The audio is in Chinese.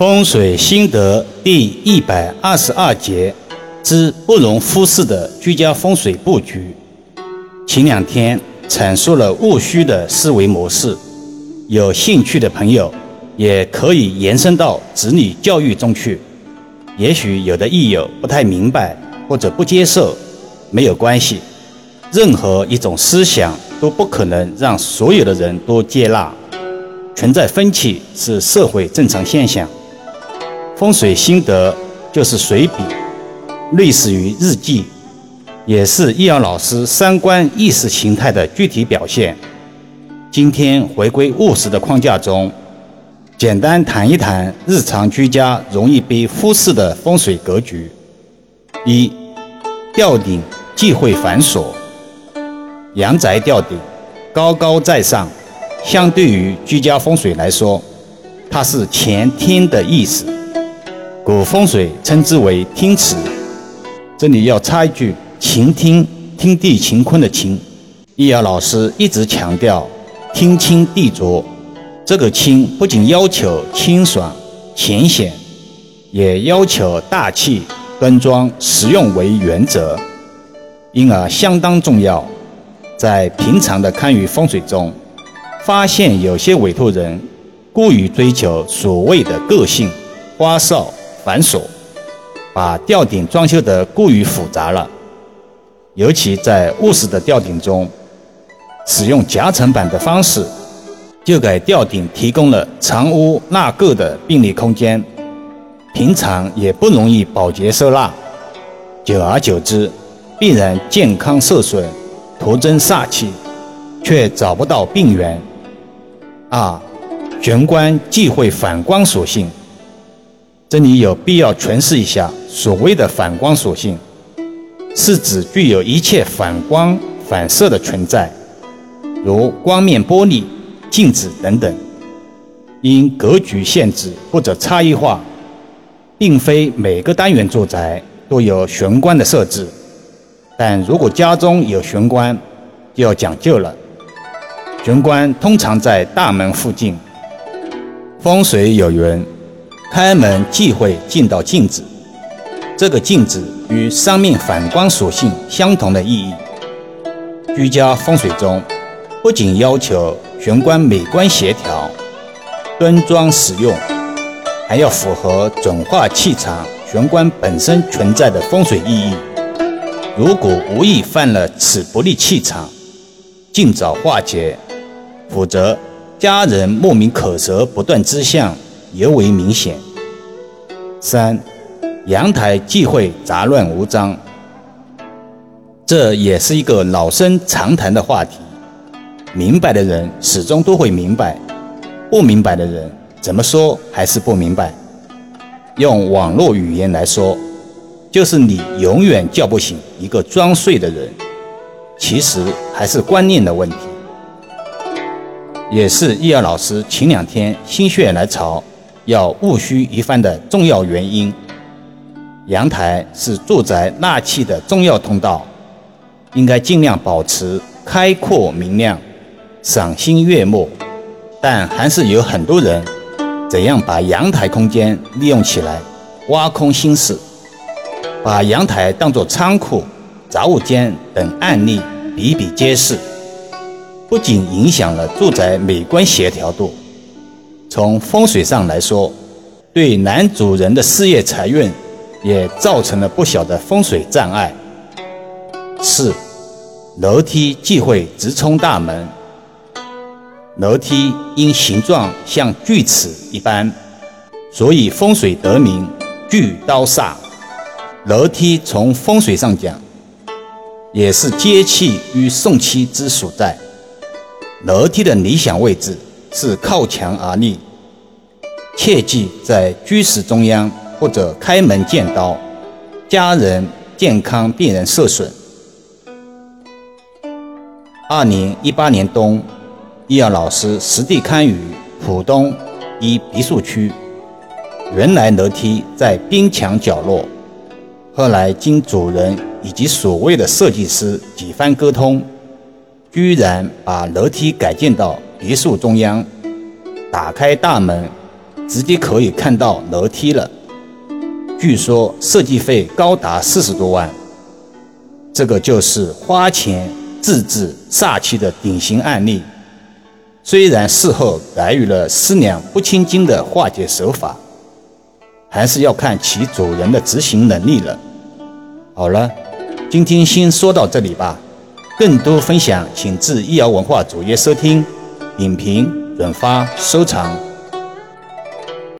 风水心得第一百二十二节之不容忽视的居家风水布局。前两天阐述了戊戌的思维模式，有兴趣的朋友也可以延伸到子女教育中去。也许有的益友不太明白或者不接受，没有关系。任何一种思想都不可能让所有的人都接纳。存在分歧是社会正常现象。风水心得就是随笔，类似于日记，也是易阳老师三观意识形态的具体表现。今天回归务实的框架中，简单谈一谈日常居家容易被忽视的风水格局。一、吊顶忌讳繁琐，阳宅吊顶高高在上。相对于居家风水来说，它是前天的意思，古风水称之为听池。这里要插一句：晴听，听地晴坤的晴。易遥老师一直强调听清地浊，这个清不仅要求清爽浅显，也要求大气端庄实用为原则，因而相当重要。在平常的堪舆风水中。发现有些委托人过于追求所谓的个性、花哨、繁琐，把吊顶装修得过于复杂了。尤其在卧室的吊顶中，使用夹层板的方式，就给吊顶提供了藏污纳垢的便利空间，平常也不容易保洁收纳。久而久之，必然健康受损，徒增煞气，却找不到病源。二，玄关忌讳反光属性。这里有必要诠释一下，所谓的反光属性，是指具有一切反光反射的存在，如光面玻璃、镜子等等。因格局限制或者差异化，并非每个单元住宅都有玄关的设置。但如果家中有玄关，就要讲究了。玄关通常在大门附近。风水有云：“开门忌讳见到镜子。”这个镜子与上面反光属性相同的意义。居家风水中，不仅要求玄关美观协调、端庄实用，还要符合转化气场玄关本身存在的风水意义。如果无意犯了此不利气场，尽早化解。否则，家人莫名口舌不断之象尤为明显。三，阳台忌讳杂乱无章，这也是一个老生常谈的话题。明白的人始终都会明白，不明白的人怎么说还是不明白。用网络语言来说，就是你永远叫不醒一个装睡的人。其实还是观念的问题。也是易遥老师前两天心血来潮要务虚一番的重要原因。阳台是住宅纳气的重要通道，应该尽量保持开阔明亮、赏心悦目。但还是有很多人怎样把阳台空间利用起来，挖空心思，把阳台当作仓库、杂物间等案例比比皆是。不仅影响了住宅美观协调度，从风水上来说，对男主人的事业财运也造成了不小的风水障碍。四，楼梯忌讳直冲大门。楼梯因形状像锯齿一般，所以风水得名锯刀煞。楼梯从风水上讲，也是接气与送气之所在。楼梯的理想位置是靠墙而立，切忌在居室中央或者开门见刀，家人健康必然受损。二零一八年冬，易遥老师实地勘于浦东一别墅区，原来楼梯在边墙角落，后来经主人以及所谓的设计师几番沟通。居然把楼梯改建到别墅中央，打开大门，直接可以看到楼梯了。据说设计费高达四十多万，这个就是花钱自制煞气的典型案例。虽然事后给予了四两拨千斤的化解手法，还是要看其主人的执行能力了。好了，今天先说到这里吧。更多分享，请至易瑶文化主页收听、影评、转发、收藏。